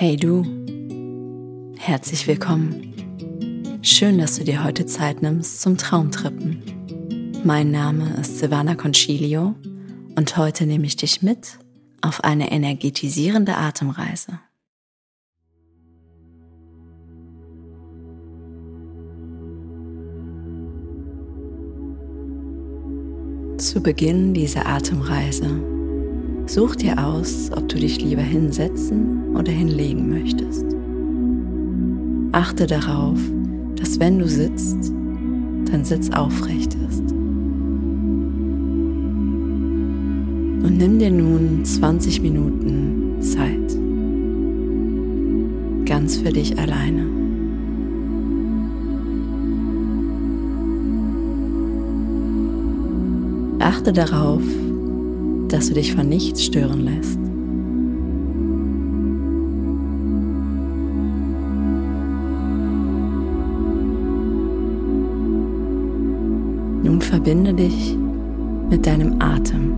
Hey du, herzlich willkommen. Schön, dass du dir heute Zeit nimmst zum Traumtrippen. Mein Name ist Silvana Concilio und heute nehme ich dich mit auf eine energetisierende Atemreise. Zu Beginn dieser Atemreise such dir aus, ob du dich lieber hinsetzen oder hinlegen möchtest. Achte darauf, dass wenn du sitzt, dein Sitz aufrecht ist. Und nimm dir nun 20 Minuten Zeit. Ganz für dich alleine. Achte darauf, dass du dich von nichts stören lässt. Nun verbinde dich mit deinem Atem.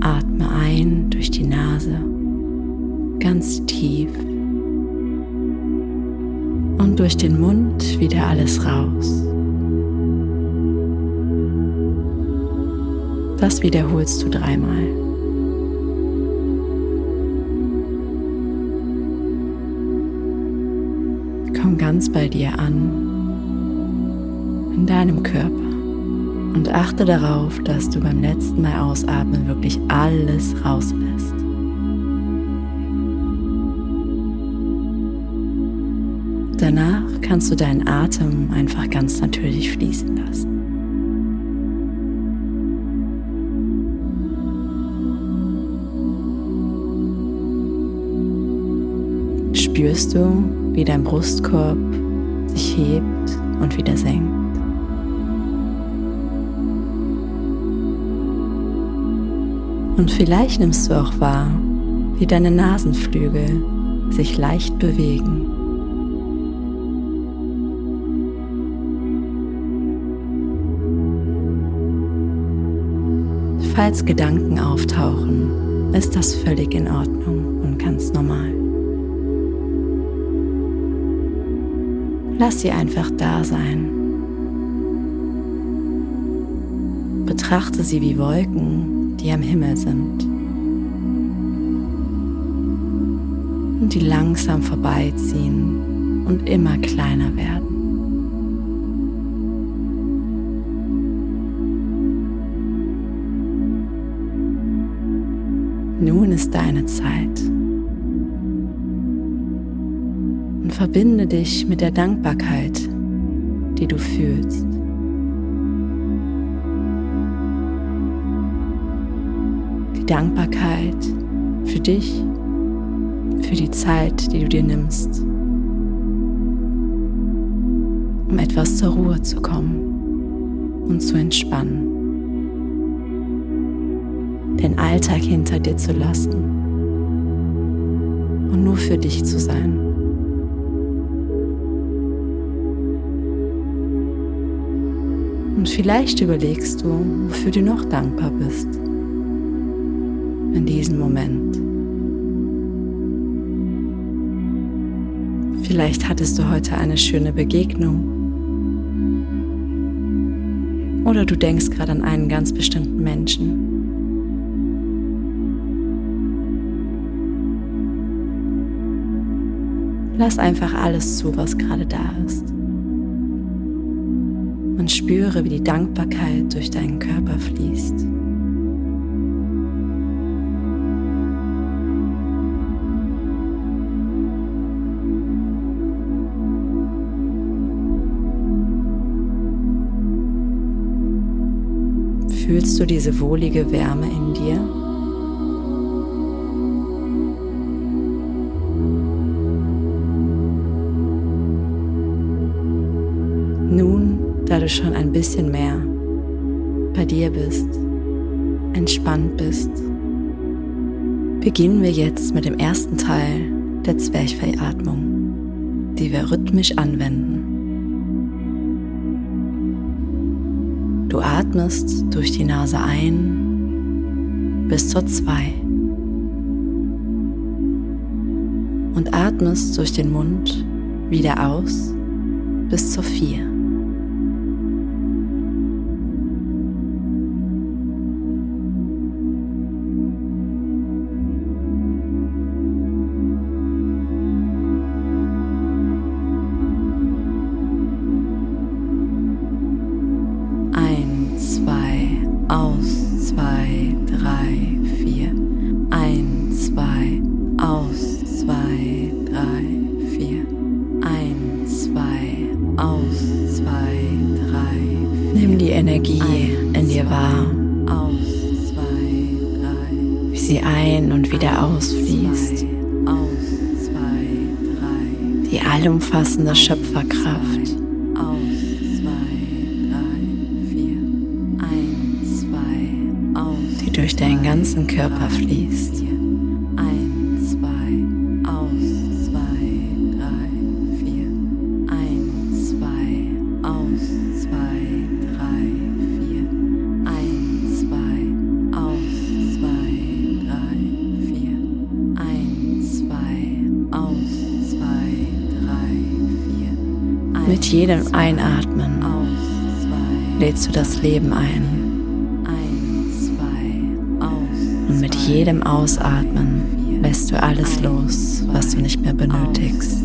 Atme ein durch die Nase ganz tief und durch den Mund wieder alles raus. Das wiederholst du dreimal. Komm ganz bei dir an, in deinem Körper und achte darauf, dass du beim letzten Mal ausatmen wirklich alles rauslässt. Danach kannst du deinen Atem einfach ganz natürlich fließen lassen. Spürst du, wie dein Brustkorb sich hebt und wieder senkt. Und vielleicht nimmst du auch wahr, wie deine Nasenflügel sich leicht bewegen. Falls Gedanken auftauchen, ist das völlig in Ordnung und ganz normal. Lass sie einfach da sein. Betrachte sie wie Wolken, die am Himmel sind und die langsam vorbeiziehen und immer kleiner werden. Nun ist deine Zeit. Verbinde dich mit der Dankbarkeit, die du fühlst. Die Dankbarkeit für dich, für die Zeit, die du dir nimmst, um etwas zur Ruhe zu kommen und zu entspannen, den Alltag hinter dir zu lassen und nur für dich zu sein. Und vielleicht überlegst du, wofür du noch dankbar bist in diesem Moment. Vielleicht hattest du heute eine schöne Begegnung. Oder du denkst gerade an einen ganz bestimmten Menschen. Lass einfach alles zu, was gerade da ist und spüre, wie die Dankbarkeit durch deinen Körper fließt. Fühlst du diese wohlige Wärme in dir? Du schon ein bisschen mehr bei dir bist, entspannt bist, beginnen wir jetzt mit dem ersten Teil der Zwerchfellatmung, die wir rhythmisch anwenden. Du atmest durch die Nase ein bis zur 2 und atmest durch den Mund wieder aus bis zur 4. Allumfassende Schöpferkraft. die durch deinen ganzen Körper fließt. Jedem Einatmen lädst du das Leben ein. Und mit jedem Ausatmen lässt du alles los, was du nicht mehr benötigst.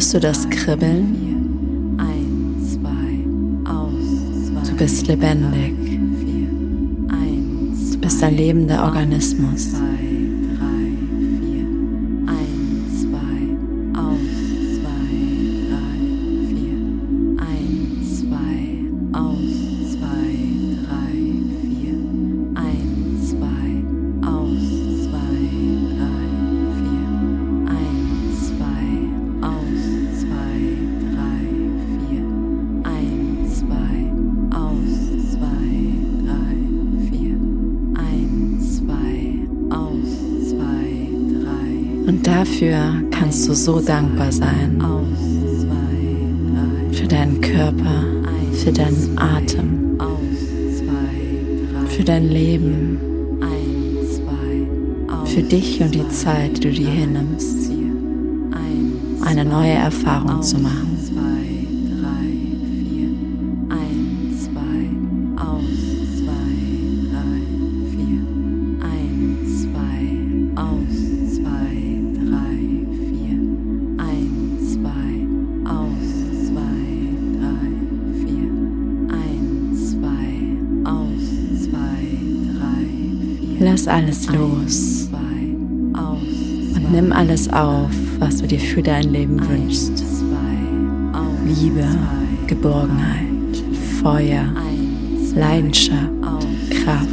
Spürst du das Kribbeln? Du bist lebendig. Du bist ein lebender Organismus. Dafür kannst du so dankbar sein. Für deinen Körper, für deinen Atem, für dein Leben, für dich und die Zeit, die du dir hinnimmst, eine neue Erfahrung zu machen. Lass alles los und nimm alles auf, was du dir für dein Leben wünschst. Liebe, Geborgenheit, Feuer, Leidenschaft, Kraft.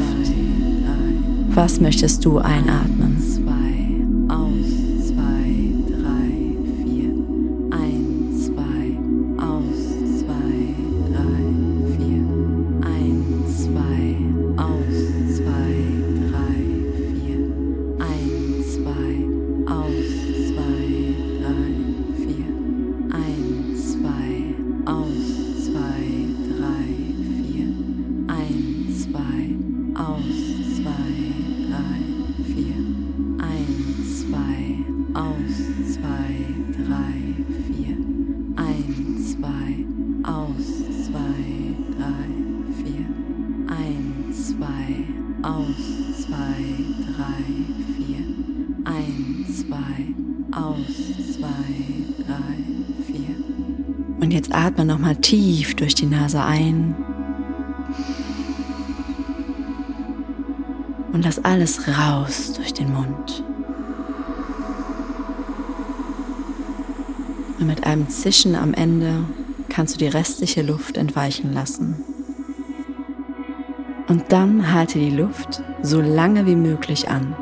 Was möchtest du einatmen? Und jetzt atme nochmal tief durch die Nase ein. Und lass alles raus durch den Mund. Und mit einem Zischen am Ende kannst du die restliche Luft entweichen lassen. Und dann halte die Luft so lange wie möglich an.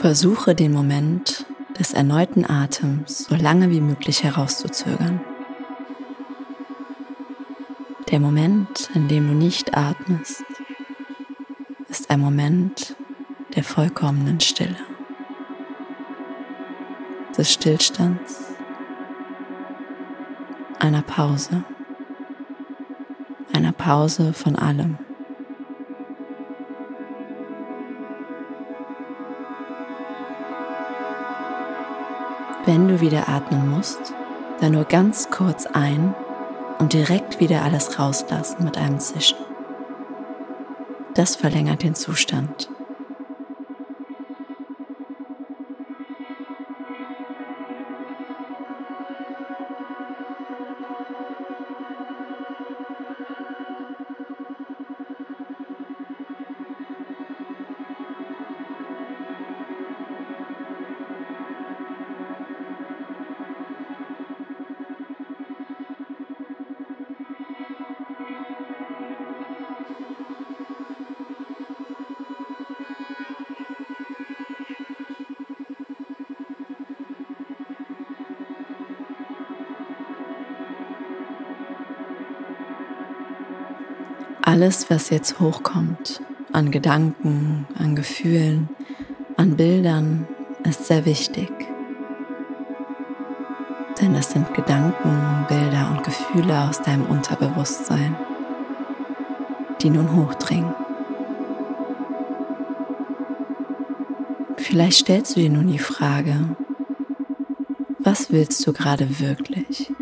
Versuche den Moment des erneuten Atems so lange wie möglich herauszuzögern. Der Moment, in dem du nicht atmest, ist ein Moment der vollkommenen Stille, des Stillstands, einer Pause, einer Pause von allem. Wenn du wieder atmen musst, dann nur ganz kurz ein und direkt wieder alles rauslassen mit einem Zischen. Das verlängert den Zustand. Alles, was jetzt hochkommt, an Gedanken, an Gefühlen, an Bildern, ist sehr wichtig. Denn es sind Gedanken, Bilder und Gefühle aus deinem Unterbewusstsein, die nun hochdringen. Vielleicht stellst du dir nun die Frage, was willst du gerade wirklich?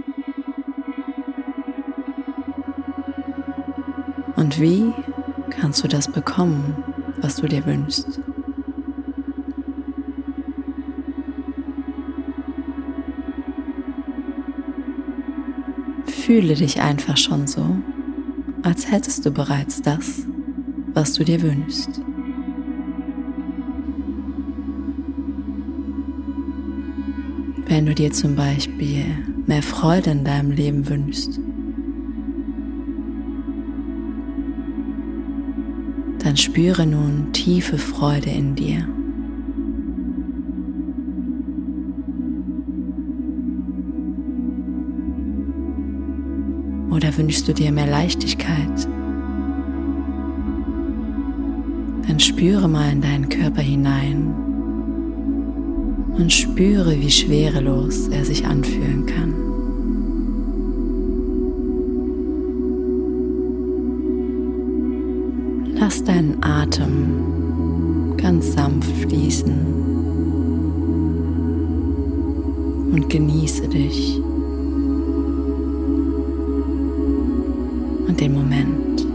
Und wie kannst du das bekommen, was du dir wünschst? Fühle dich einfach schon so, als hättest du bereits das, was du dir wünschst. Wenn du dir zum Beispiel mehr Freude in deinem Leben wünschst, dann spüre nun tiefe Freude in dir. Oder wünschst du dir mehr Leichtigkeit? Dann spüre mal in deinen Körper hinein und spüre, wie schwerelos er sich anfühlen kann. Atem ganz sanft fließen und genieße dich und den Moment.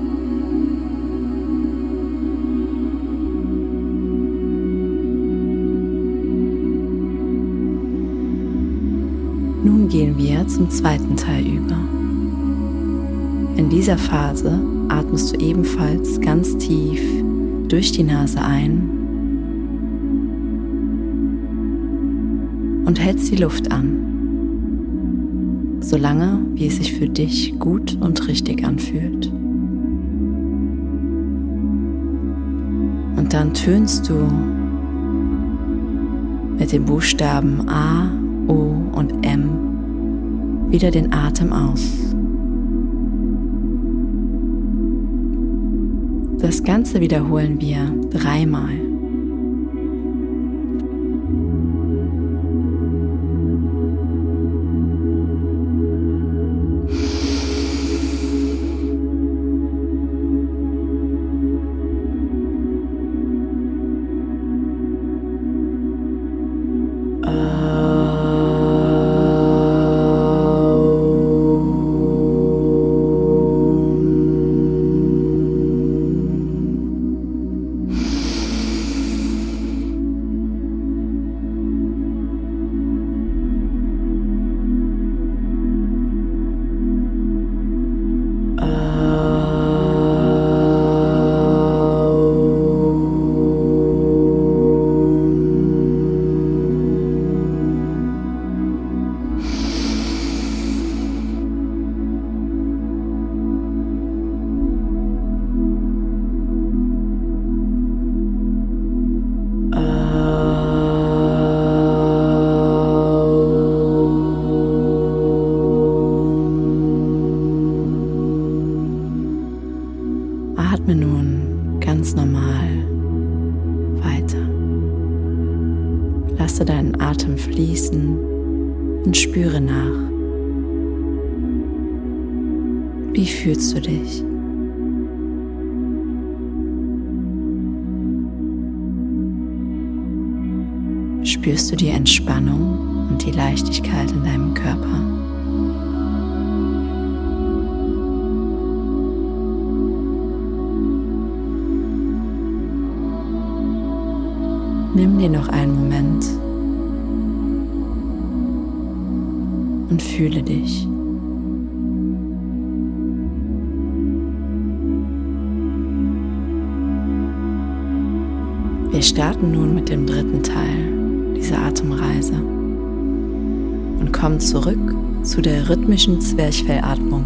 Nun gehen wir zum zweiten Teil über. In dieser Phase atmest du ebenfalls ganz tief durch die Nase ein und hältst die Luft an, solange wie es sich für dich gut und richtig anfühlt. Und dann tönst du mit den Buchstaben A, O und M wieder den Atem aus. Das Ganze wiederholen wir dreimal. Nimm dir noch einen Moment und fühle dich. Wir starten nun mit dem dritten Teil diese Atemreise und komm zurück zu der rhythmischen Zwerchfellatmung.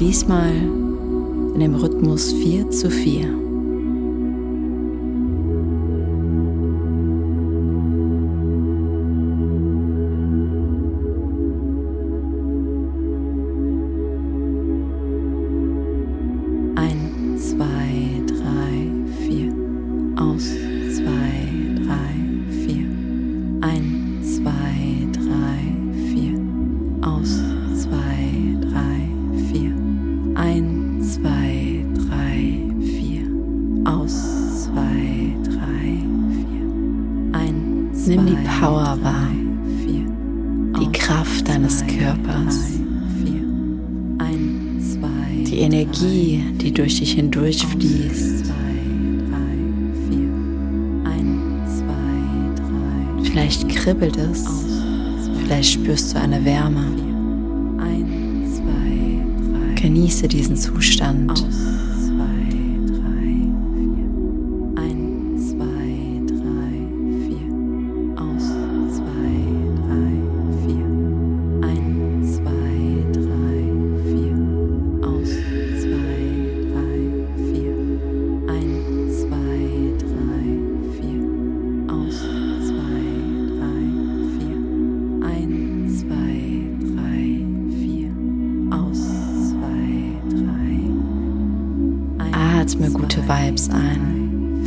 Diesmal in dem Rhythmus 4 zu 4. eine Wärme. Genieße diesen Zustand.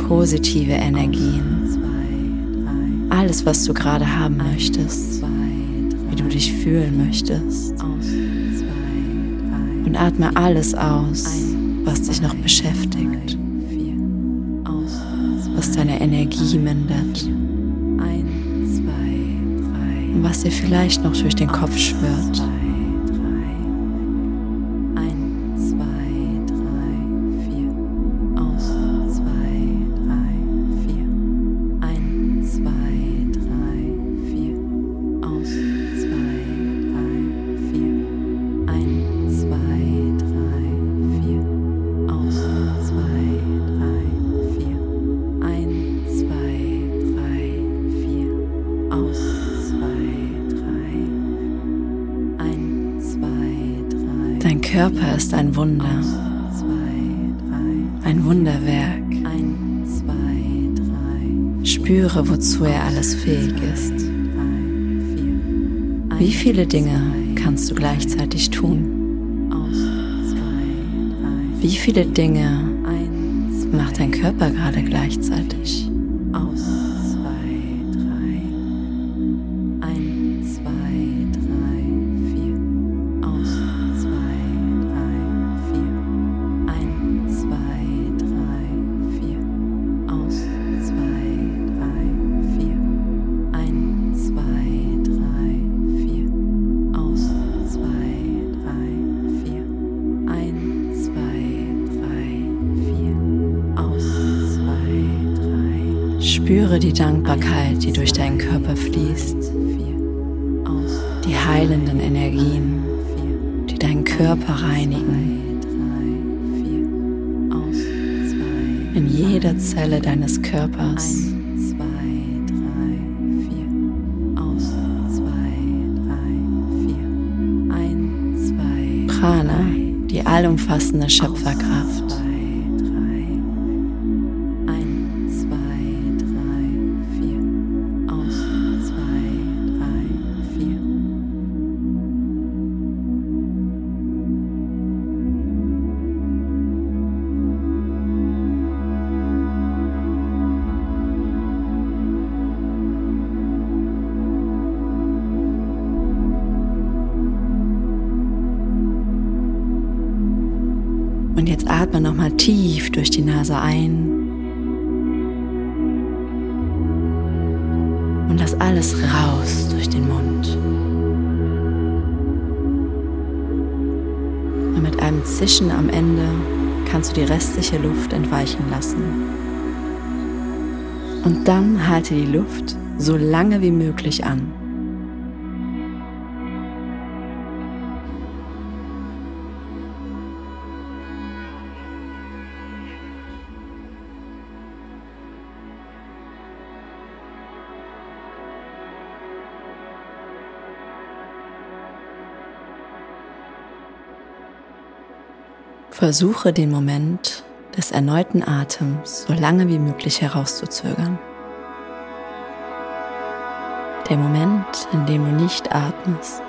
Positive Energien, alles, was du gerade haben möchtest, wie du dich fühlen möchtest. Und atme alles aus, was dich noch beschäftigt, was deine Energie mindert und was dir vielleicht noch durch den Kopf schwirrt. Körper ist ein Wunder, ein Wunderwerk. Spüre, wozu er alles fähig ist. Wie viele Dinge kannst du gleichzeitig tun? Wie viele Dinge macht dein Körper gerade gleichzeitig? Spüre Zelle deines Körpers. Prana, die allumfassende Schöpferkraft. Nase ein. Und lass alles raus durch den Mund. Und mit einem Zischen am Ende kannst du die restliche Luft entweichen lassen. Und dann halte die Luft so lange wie möglich an. Versuche den Moment des erneuten Atems so lange wie möglich herauszuzögern. Der Moment, in dem du nicht atmest,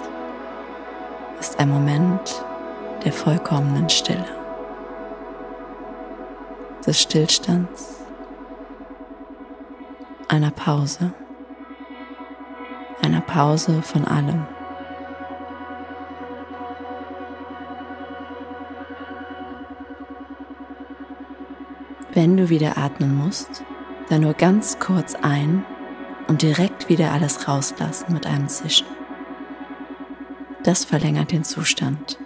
ist ein Moment der vollkommenen Stille, des Stillstands, einer Pause, einer Pause von allem. Wenn du wieder atmen musst, dann nur ganz kurz ein und direkt wieder alles rauslassen mit einem Zischen. Das verlängert den Zustand.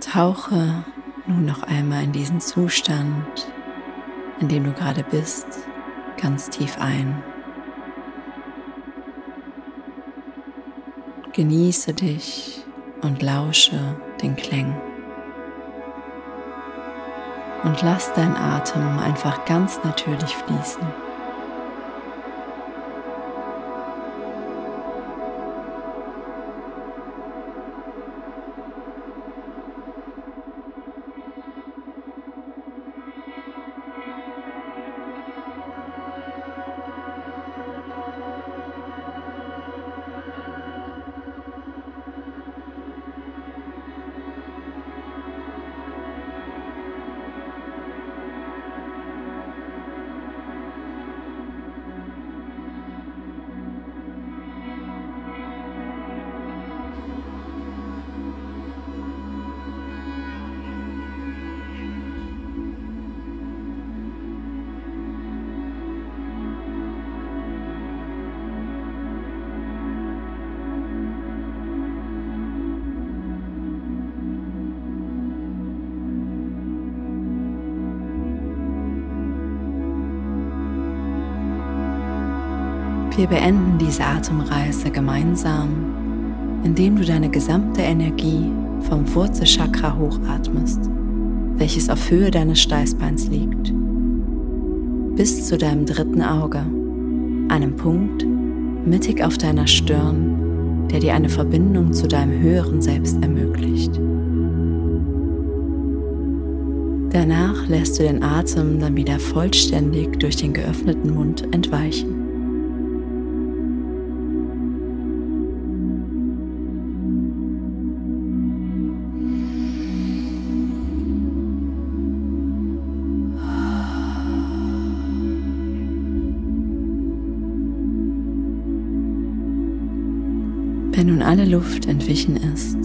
Tauche nun noch einmal in diesen Zustand, in dem du gerade bist, ganz tief ein. Genieße dich und lausche den Klängen. Und lass dein Atem einfach ganz natürlich fließen. Wir beenden diese Atemreise gemeinsam, indem du deine gesamte Energie vom Wurzelchakra hochatmest, welches auf Höhe deines Steißbeins liegt, bis zu deinem dritten Auge, einem Punkt mittig auf deiner Stirn, der dir eine Verbindung zu deinem höheren Selbst ermöglicht. Danach lässt du den Atem dann wieder vollständig durch den geöffneten Mund entweichen. Alle Luft entwichen ist,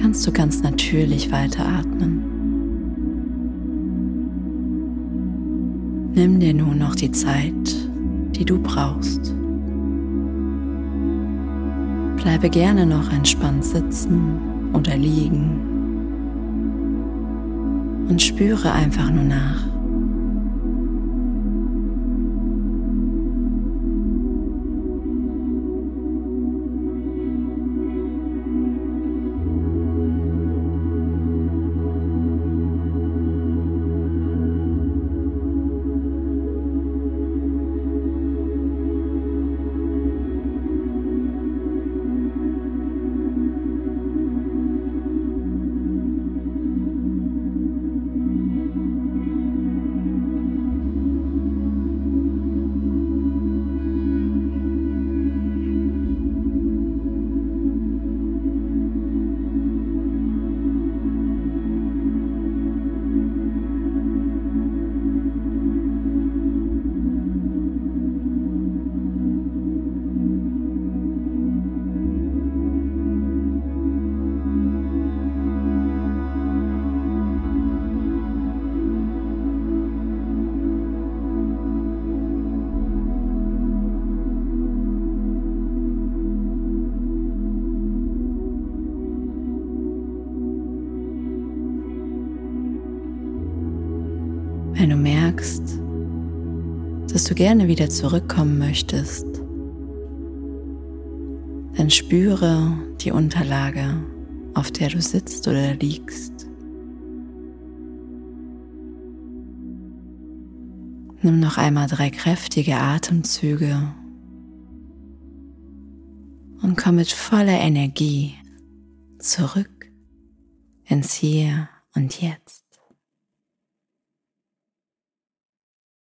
kannst du ganz natürlich weiteratmen. Nimm dir nun noch die Zeit, die du brauchst. Bleibe gerne noch entspannt sitzen oder liegen und spüre einfach nur nach. Dass du gerne wieder zurückkommen möchtest, dann spüre die Unterlage, auf der du sitzt oder liegst. Nimm noch einmal drei kräftige Atemzüge und komm mit voller Energie zurück ins Hier und Jetzt.